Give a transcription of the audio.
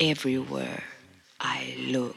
everywhere I look.